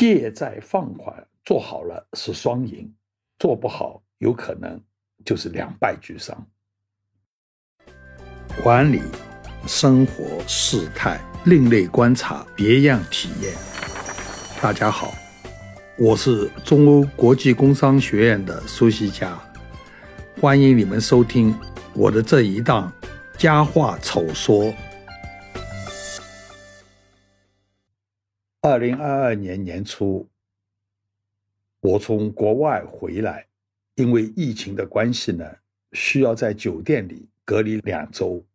借债放款做好了是双赢，做不好有可能就是两败俱伤。管理生活事态，另类观察，别样体验。大家好，我是中欧国际工商学院的苏西佳，欢迎你们收听我的这一档佳话丑说。二零二二年年初，我从国外回来，因为疫情的关系呢，需要在酒店里隔离两周，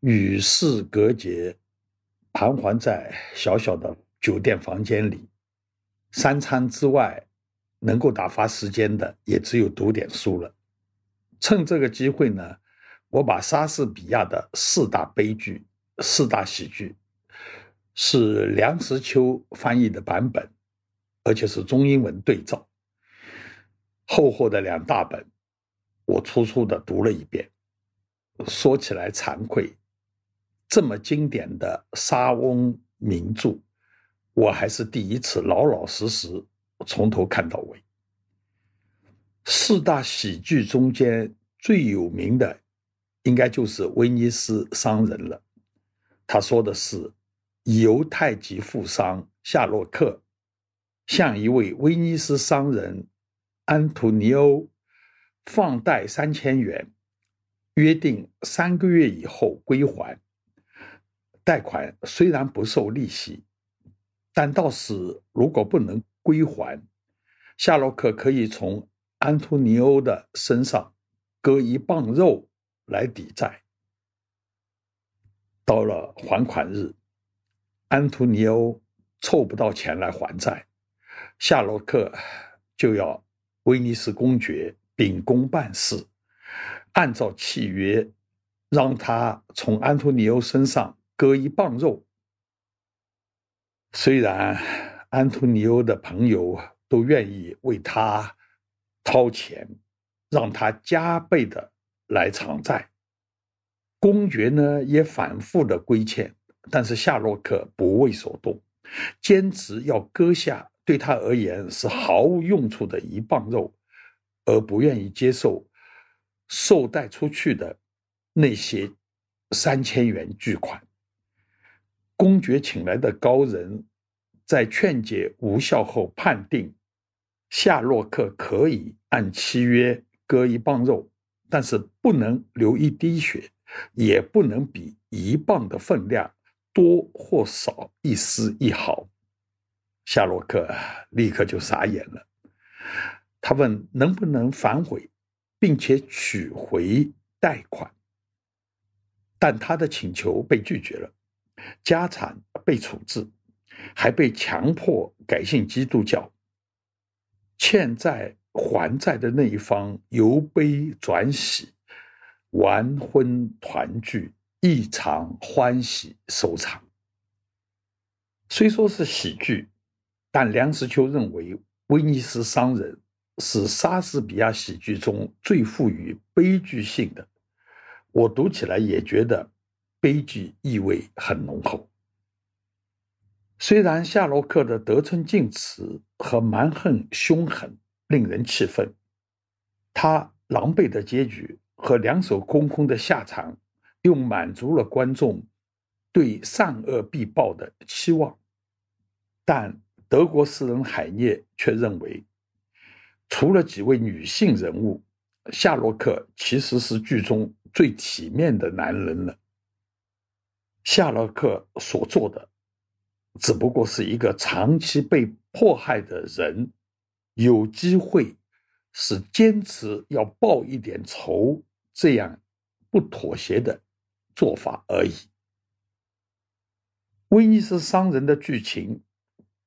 与世隔绝，盘桓在小小的酒店房间里，三餐之外，能够打发时间的也只有读点书了。趁这个机会呢，我把莎士比亚的四大悲剧、四大喜剧。是梁实秋翻译的版本，而且是中英文对照。厚厚的两大本，我粗粗的读了一遍。说起来惭愧，这么经典的莎翁名著，我还是第一次老老实实从头看到尾。四大喜剧中间最有名的，应该就是威尼斯商人了。他说的是。犹太籍富商夏洛克向一位威尼斯商人安图尼欧放贷三千元，约定三个月以后归还。贷款虽然不受利息，但到时如果不能归还，夏洛克可以从安图尼欧的身上割一磅肉来抵债。到了还款日。安图尼欧凑不到钱来还债，夏洛克就要威尼斯公爵秉公办事，按照契约让他从安图尼欧身上割一磅肉。虽然安图尼欧的朋友都愿意为他掏钱，让他加倍的来偿债，公爵呢也反复的规劝。但是夏洛克不为所动，坚持要割下对他而言是毫无用处的一磅肉，而不愿意接受售带出去的那些三千元巨款。公爵请来的高人在劝解无效后，判定夏洛克可以按契约割一磅肉，但是不能流一滴血，也不能比一磅的分量。多或少一丝一毫，夏洛克立刻就傻眼了。他问：“能不能反悔，并且取回贷款？”但他的请求被拒绝了，家产被处置，还被强迫改信基督教。欠债还债的那一方由悲转喜，完婚团聚。异常欢喜收场。虽说是喜剧，但梁实秋认为威尼斯商人是莎士比亚喜剧中最富于悲剧性的。我读起来也觉得悲剧意味很浓厚。虽然夏洛克的得寸进尺和蛮横凶狠令人气愤，他狼狈的结局和两手空空的下场。又满足了观众对善恶必报的期望，但德国诗人海涅却认为，除了几位女性人物，夏洛克其实是剧中最体面的男人了。夏洛克所做的，只不过是一个长期被迫害的人，有机会是坚持要报一点仇，这样不妥协的。做法而已。威尼斯商人的剧情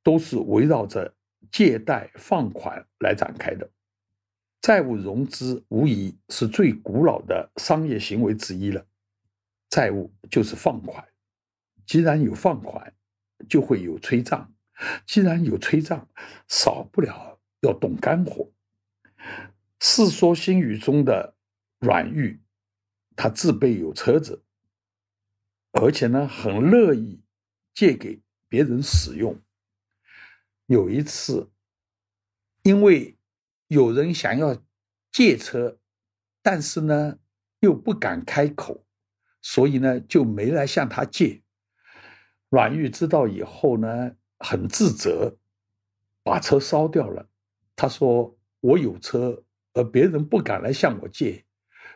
都是围绕着借贷放款来展开的。债务融资无疑是最古老的商业行为之一了。债务就是放款，既然有放款，就会有催账；既然有催账，少不了要动肝火。《世说新语》中的阮玉，他自备有车子。而且呢，很乐意借给别人使用。有一次，因为有人想要借车，但是呢又不敢开口，所以呢就没来向他借。阮玉知道以后呢，很自责，把车烧掉了。他说：“我有车，而别人不敢来向我借，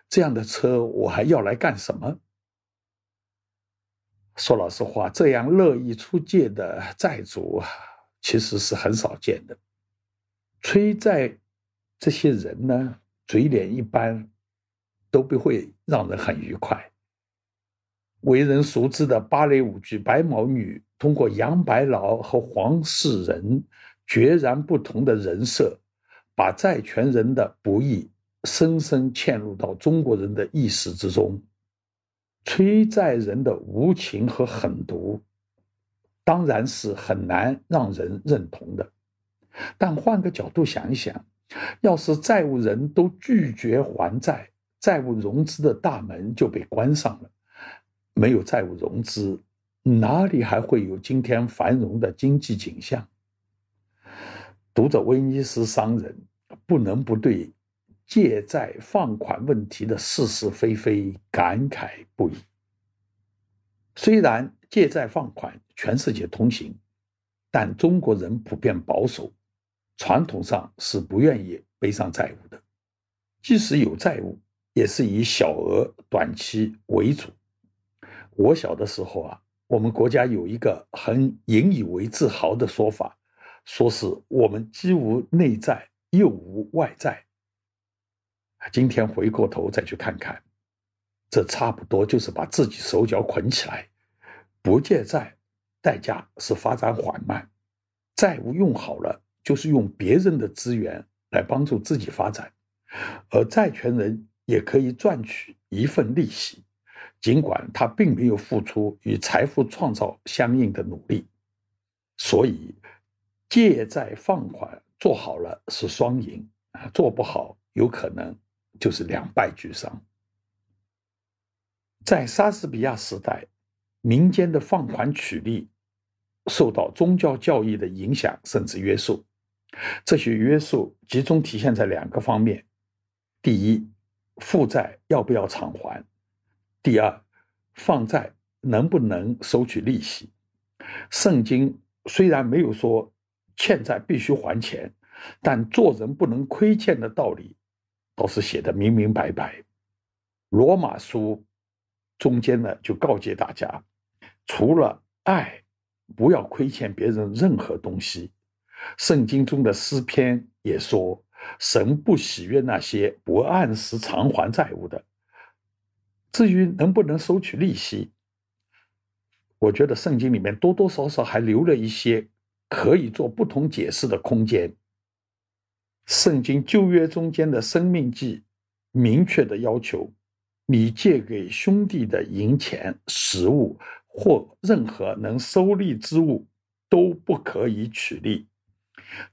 这样的车我还要来干什么？”说老实话，这样乐意出借的债主啊，其实是很少见的。催债这些人呢，嘴脸一般都不会让人很愉快。为人熟知的芭蕾舞剧《白毛女》，通过杨白劳和黄世仁决然不同的人设，把债权人的不易深深嵌入到中国人的意识之中。催债人的无情和狠毒，当然是很难让人认同的。但换个角度想一想，要是债务人都拒绝还债，债务融资的大门就被关上了。没有债务融资，哪里还会有今天繁荣的经济景象？读着威尼斯商人，不能不对。借债放款问题的是是非非感慨不已。虽然借债放款全世界通行，但中国人普遍保守，传统上是不愿意背上债务的。即使有债务，也是以小额短期为主。我小的时候啊，我们国家有一个很引以为自豪的说法，说是我们既无内债又无外债。今天回过头再去看看，这差不多就是把自己手脚捆起来，不借债，代价是发展缓慢；债务用好了，就是用别人的资源来帮助自己发展，而债权人也可以赚取一份利息，尽管他并没有付出与财富创造相应的努力。所以，借债放款做好了是双赢啊，做不好有可能。就是两败俱伤。在莎士比亚时代，民间的放款取利受到宗教教义的影响甚至约束。这些约束集中体现在两个方面：第一，负债要不要偿还；第二，放债能不能收取利息。圣经虽然没有说欠债必须还钱，但做人不能亏欠的道理。都是写的明明白白，《罗马书》中间呢就告诫大家，除了爱，不要亏欠别人任何东西。圣经中的诗篇也说，神不喜悦那些不按时偿还债务的。至于能不能收取利息，我觉得圣经里面多多少少还留了一些可以做不同解释的空间。圣经旧约中间的生命记明确的要求，你借给兄弟的银钱、食物或任何能收利之物，都不可以取利。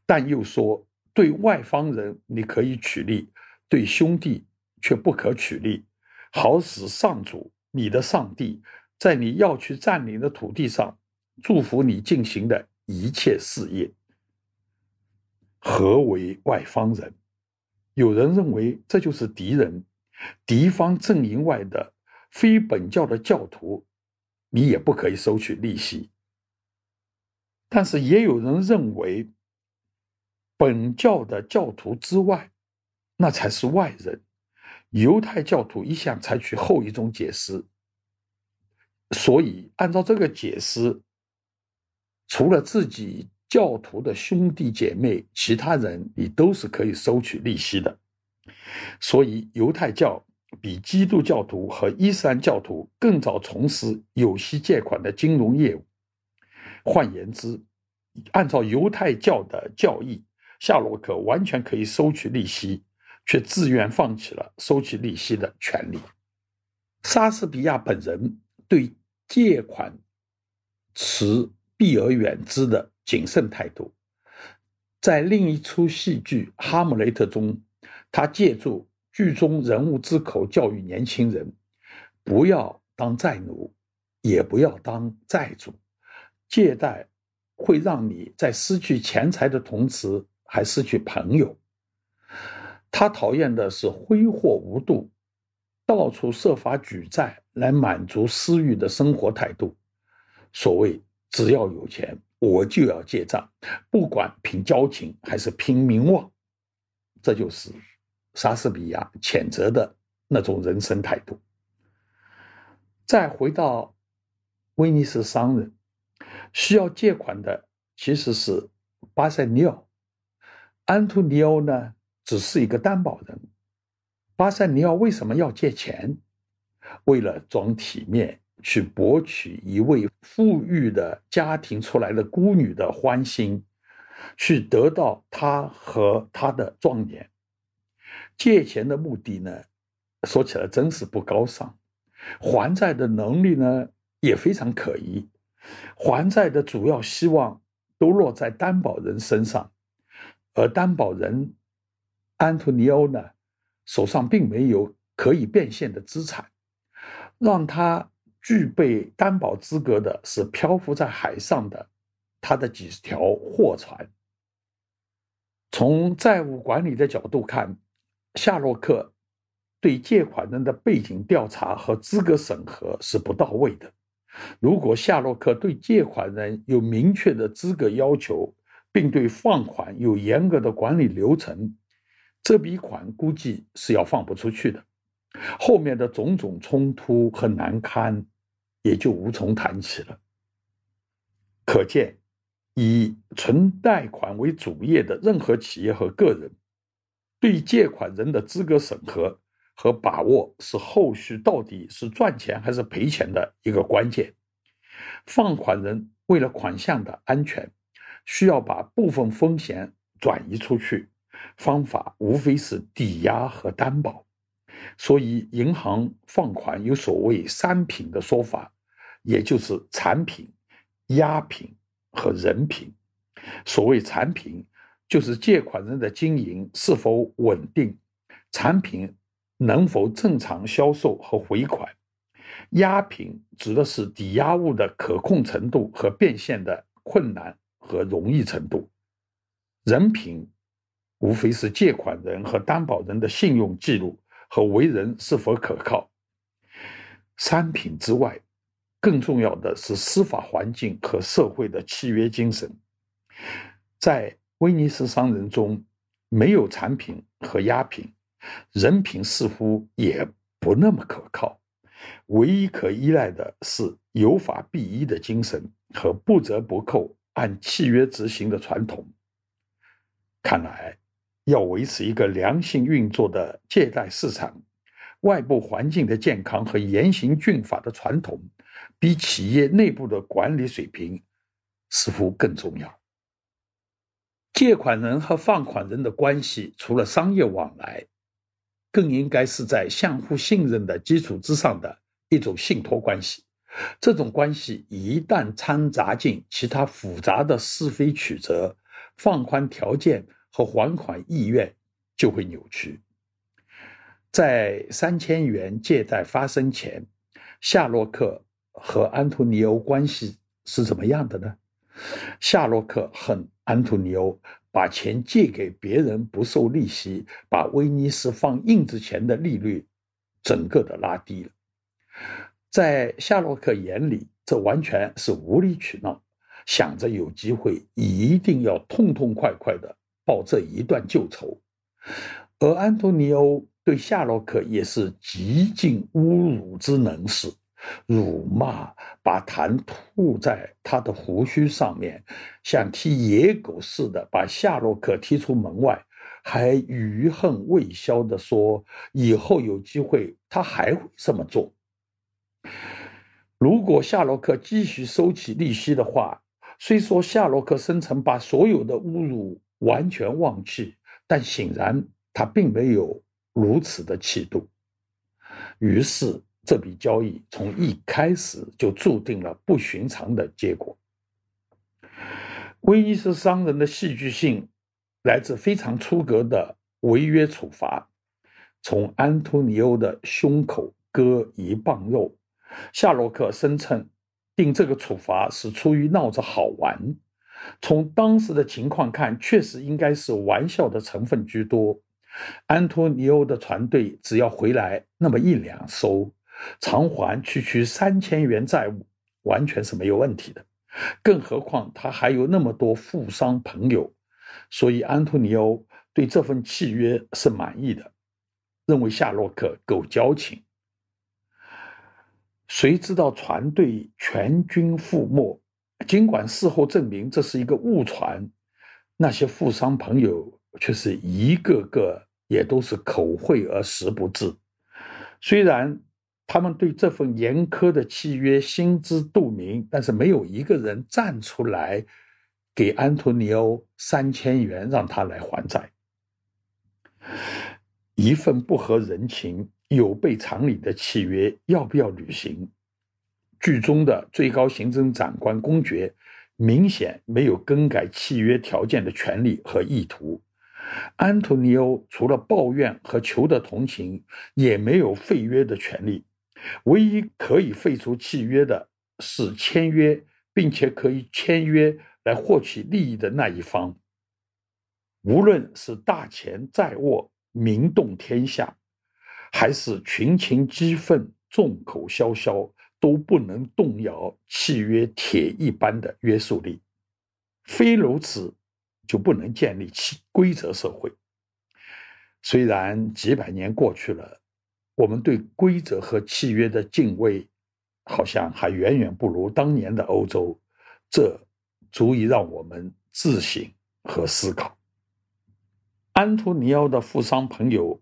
但又说，对外方人你可以取利，对兄弟却不可取利，好使上主你的上帝在你要去占领的土地上祝福你进行的一切事业。何为外方人？有人认为这就是敌人，敌方阵营外的非本教的教徒，你也不可以收取利息。但是也有人认为，本教的教徒之外，那才是外人。犹太教徒一向采取后一种解释，所以按照这个解释，除了自己。教徒的兄弟姐妹，其他人你都是可以收取利息的。所以，犹太教比基督教徒和伊斯兰教徒更早从事有息借款的金融业务。换言之，按照犹太教的教义，夏洛克完全可以收取利息，却自愿放弃了收取利息的权利。莎士比亚本人对借款持避而远之的。谨慎态度，在另一出戏剧《哈姆雷特》中，他借助剧中人物之口教育年轻人：不要当债奴，也不要当债主。借贷会让你在失去钱财的同时还失去朋友。他讨厌的是挥霍无度、到处设法举债来满足私欲的生活态度。所谓“只要有钱，我就要借账，不管凭交情还是凭名望”，这就是莎士比亚谴责的那种人生态度。再回到威尼斯商人，需要借款的其实是巴塞尼奥，安图尼欧呢只是一个担保人。巴塞尼奥为什么要借钱？为了装体面，去博取一位富裕的家庭出来的孤女的欢心，去得到她和她的庄严。借钱的目的呢，说起来真是不高尚。还债的能力呢也非常可疑，还债的主要希望都落在担保人身上，而担保人安托尼欧呢手上并没有可以变现的资产，让他具备担保资格的是漂浮在海上的他的几条货船。从债务管理的角度看，夏洛克。对借款人的背景调查和资格审核是不到位的。如果夏洛克对借款人有明确的资格要求，并对放款有严格的管理流程，这笔款估计是要放不出去的。后面的种种冲突和难堪也就无从谈起了。可见，以存贷款为主业的任何企业和个人，对借款人的资格审核。和把握是后续到底是赚钱还是赔钱的一个关键。放款人为了款项的安全，需要把部分风险转移出去，方法无非是抵押和担保。所以，银行放款有所谓三品的说法，也就是产品、押品和人品。所谓产品，就是借款人的经营是否稳定，产品。能否正常销售和回款？押品指的是抵押物的可控程度和变现的困难和容易程度。人品无非是借款人和担保人的信用记录和为人是否可靠。三品之外，更重要的是司法环境和社会的契约精神。在威尼斯商人中，没有产品和押品。人品似乎也不那么可靠，唯一可依赖的是有法必依的精神和不折不扣按契约执行的传统。看来，要维持一个良性运作的借贷市场，外部环境的健康和严刑峻法的传统，比企业内部的管理水平似乎更重要。借款人和放款人的关系，除了商业往来。更应该是在相互信任的基础之上的一种信托关系。这种关系一旦掺杂进其他复杂的是非曲折，放宽条件和还款意愿就会扭曲。在三千元借贷发生前，夏洛克和安托尼欧关系是怎么样的呢？夏洛克恨安托尼欧。把钱借给别人不受利息，把威尼斯放印子钱的利率整个的拉低了。在夏洛克眼里，这完全是无理取闹，想着有机会一定要痛痛快快的报这一段旧仇。而安东尼欧对夏洛克也是极尽侮辱之能事。辱骂，把痰吐在他的胡须上面，像踢野狗似的把夏洛克踢出门外，还余恨未消地说：“以后有机会，他还会这么做。”如果夏洛克继续收起利息的话，虽说夏洛克声称把所有的侮辱完全忘记，但显然他并没有如此的气度。于是。这笔交易从一开始就注定了不寻常的结果。威尼斯商人的戏剧性来自非常出格的违约处罚：从安托尼欧的胸口割一磅肉。夏洛克声称定这个处罚是出于闹着好玩，从当时的情况看，确实应该是玩笑的成分居多。安托尼欧的船队只要回来那么一两艘，偿还区区三千元债务，完全是没有问题的。更何况他还有那么多富商朋友，所以安托尼欧对这份契约是满意的，认为夏洛克够交情。谁知道船队全军覆没？尽管事后证明这是一个误传，那些富商朋友却是一个个也都是口惠而实不至。虽然他们对这份严苛的契约心知肚明，但是没有一个人站出来给安托尼欧三千元让他来还债。一份不合人情、有悖常理的契约，要不要履行？剧中的最高行政长官公爵明显没有更改契约条件的权利和意图。安东尼欧除了抱怨和求得同情，也没有废约的权利。唯一可以废除契约的是签约并且可以签约来获取利益的那一方。无论是大钱在握、名动天下，还是群情激愤、众口萧萧。都不能动摇契约铁一般的约束力，非如此就不能建立起规则社会。虽然几百年过去了，我们对规则和契约的敬畏，好像还远远不如当年的欧洲，这足以让我们自省和思考。安图尼奥的富商朋友。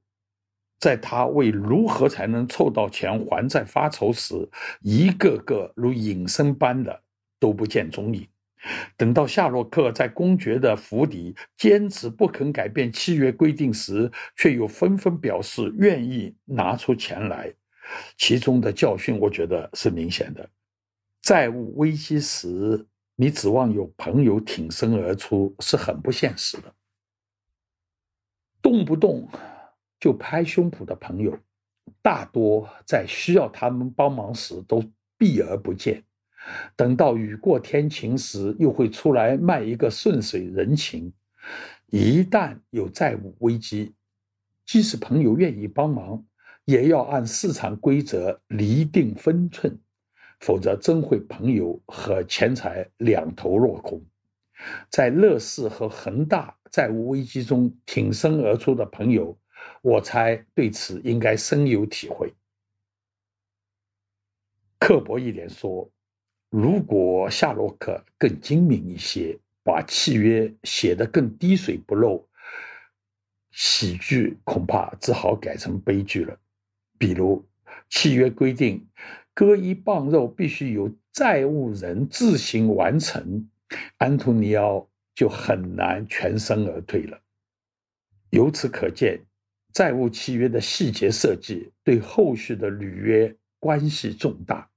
在他为如何才能凑到钱还债发愁时，一个个如隐身般的都不见踪影。等到夏洛克在公爵的府邸坚持不肯改变契约规定时，却又纷纷表示愿意拿出钱来。其中的教训，我觉得是明显的：债务危机时，你指望有朋友挺身而出是很不现实的。动不动。就拍胸脯的朋友，大多在需要他们帮忙时都避而不见，等到雨过天晴时，又会出来卖一个顺水人情。一旦有债务危机，即使朋友愿意帮忙，也要按市场规则厘定分寸，否则真会朋友和钱财两头落空。在乐视和恒大债务危机中挺身而出的朋友。我猜对此应该深有体会。刻薄一点说，如果夏洛克更精明一些，把契约写得更滴水不漏，喜剧恐怕只好改成悲剧了。比如，契约规定割一磅肉必须由债务人自行完成，安东尼奥就很难全身而退了。由此可见。债务契约的细节设计对后续的履约关系重大，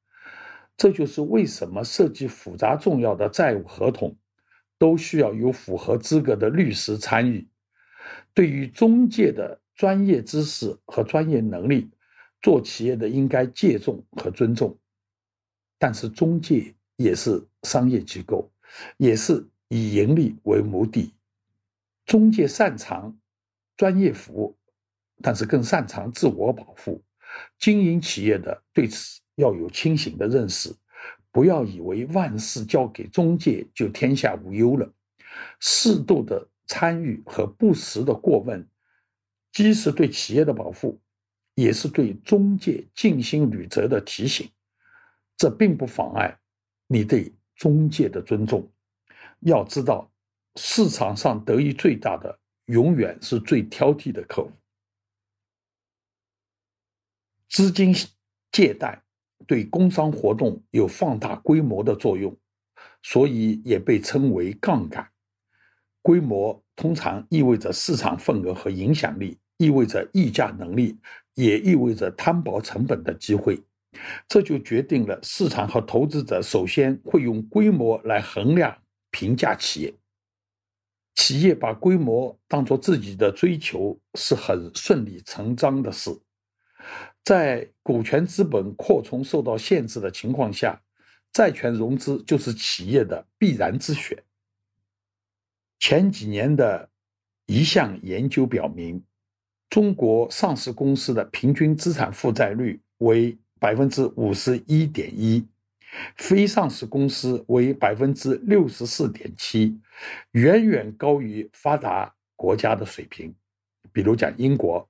这就是为什么设计复杂重要的债务合同都需要有符合资格的律师参与。对于中介的专业知识和专业能力，做企业的应该借重和尊重。但是中介也是商业机构，也是以盈利为目的。中介擅长专业服务。但是更擅长自我保护，经营企业的对此要有清醒的认识，不要以为万事交给中介就天下无忧了。适度的参与和不时的过问，既是对企业的保护，也是对中介尽心履责的提醒。这并不妨碍你对中介的尊重。要知道，市场上得益最大的，永远是最挑剔的客户。资金借贷对工商活动有放大规模的作用，所以也被称为杠杆。规模通常意味着市场份额和影响力，意味着议价能力，也意味着摊薄成本的机会。这就决定了市场和投资者首先会用规模来衡量评价企业。企业把规模当作自己的追求是很顺理成章的事。在股权资本扩充受到限制的情况下，债权融资就是企业的必然之选。前几年的一项研究表明，中国上市公司的平均资产负债率为百分之五十一点一，非上市公司为百分之六十四点七，远远高于发达国家的水平。比如讲，英国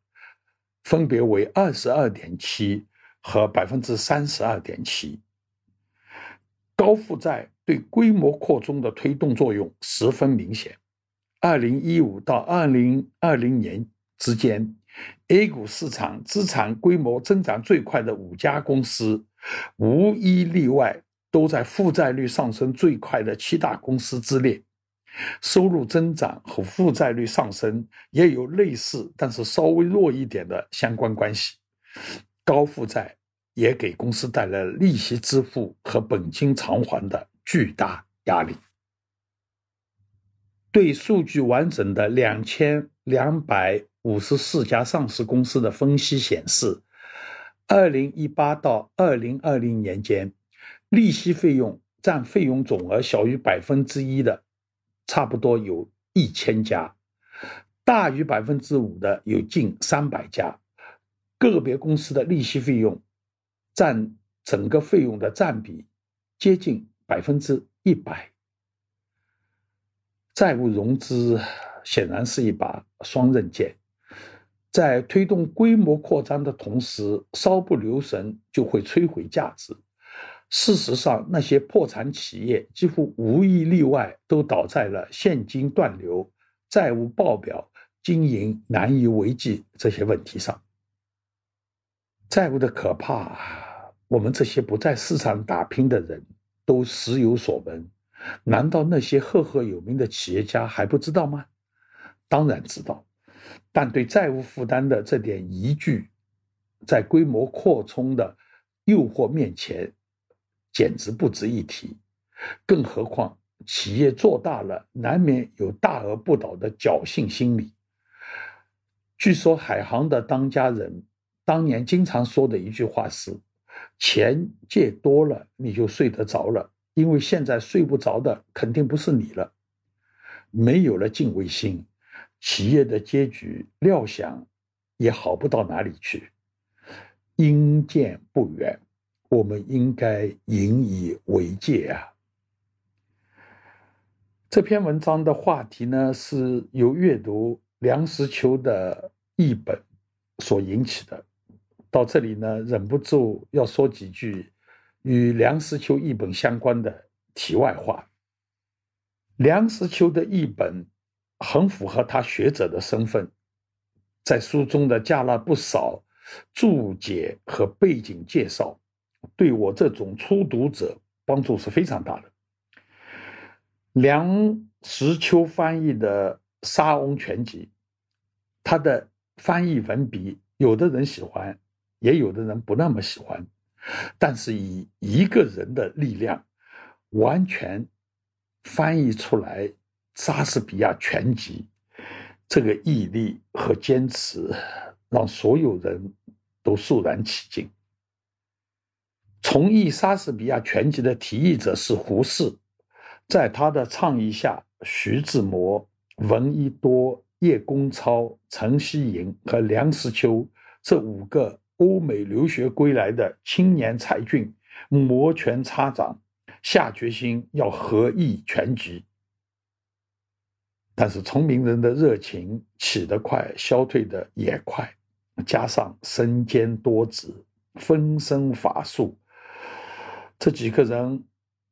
分别为二十二点七和百分之三十二点七。高负债对规模扩充的推动作用十分明显。二零一五到二零二零年之间，A 股市场资产规模增长最快的五家公司，无一例外都在负债率上升最快的七大公司之列。收入增长和负债率上升也有类似，但是稍微弱一点的相关关系。高负债。也给公司带来了利息支付和本金偿还的巨大压力。对数据完整的两千两百五十四家上市公司的分析显示，二零一八到二零二零年间，利息费用占费用总额小于百分之一的，差不多有一千家；大于百分之五的有近三百家。个别公司的利息费用。占整个费用的占比接近百分之一百。债务融资显然是一把双刃剑，在推动规模扩张的同时，稍不留神就会摧毁价值。事实上，那些破产企业几乎无一例外都倒在了现金断流、债务爆表、经营难以为继这些问题上。债务的可怕。我们这些不在市场打拼的人都时有所闻，难道那些赫赫有名的企业家还不知道吗？当然知道，但对债务负担的这点疑惧，在规模扩充的诱惑面前，简直不值一提。更何况，企业做大了，难免有大而不倒的侥幸心理。据说，海航的当家人当年经常说的一句话是。钱借多了，你就睡得着了，因为现在睡不着的肯定不是你了。没有了敬畏心，企业的结局料想也好不到哪里去。阴见不远，我们应该引以为戒啊。这篇文章的话题呢，是由阅读梁实秋的译本所引起的。到这里呢，忍不住要说几句与梁实秋译本相关的题外话。梁实秋的译本很符合他学者的身份，在书中的加了不少注解和背景介绍，对我这种初读者帮助是非常大的。梁实秋翻译的《沙翁全集》，他的翻译文笔，有的人喜欢。也有的人不那么喜欢，但是以一个人的力量，完全翻译出来莎士比亚全集，这个毅力和坚持，让所有人都肃然起敬。重译莎士比亚全集的提议者是胡适，在他的倡议下，徐志摩、闻一多、叶公超、陈希莹和梁实秋这五个。欧美留学归来的青年才俊摩拳擦掌，下决心要合译全集。但是聪明人的热情起得快，消退的也快，加上身兼多职，分身乏术，这几个人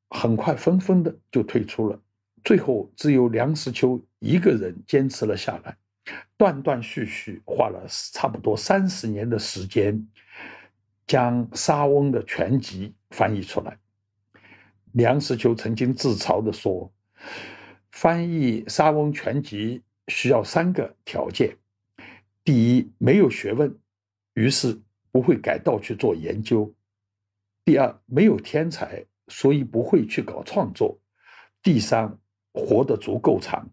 很快纷纷的就退出了。最后只有梁实秋一个人坚持了下来。断断续续花了差不多三十年的时间，将沙翁的全集翻译出来。梁实秋曾经自嘲地说：“翻译沙翁全集需要三个条件：第一，没有学问，于是不会改道去做研究；第二，没有天才，所以不会去搞创作；第三，活得足够长。”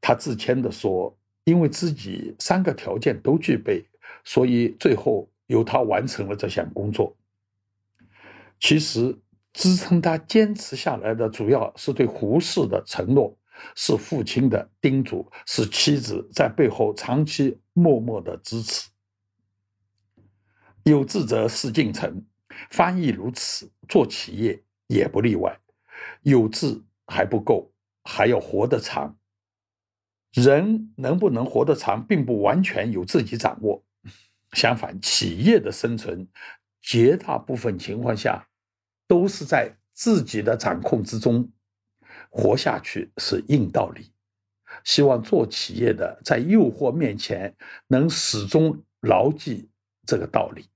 他自谦地说。因为自己三个条件都具备，所以最后由他完成了这项工作。其实支撑他坚持下来的主要是对胡适的承诺是父亲的叮嘱，是妻子在背后长期默默的支持。有志者事竟成，翻译如此，做企业也不例外。有志还不够，还要活得长。人能不能活得长，并不完全由自己掌握。相反，企业的生存，绝大部分情况下，都是在自己的掌控之中。活下去是硬道理。希望做企业的，在诱惑面前，能始终牢记这个道理。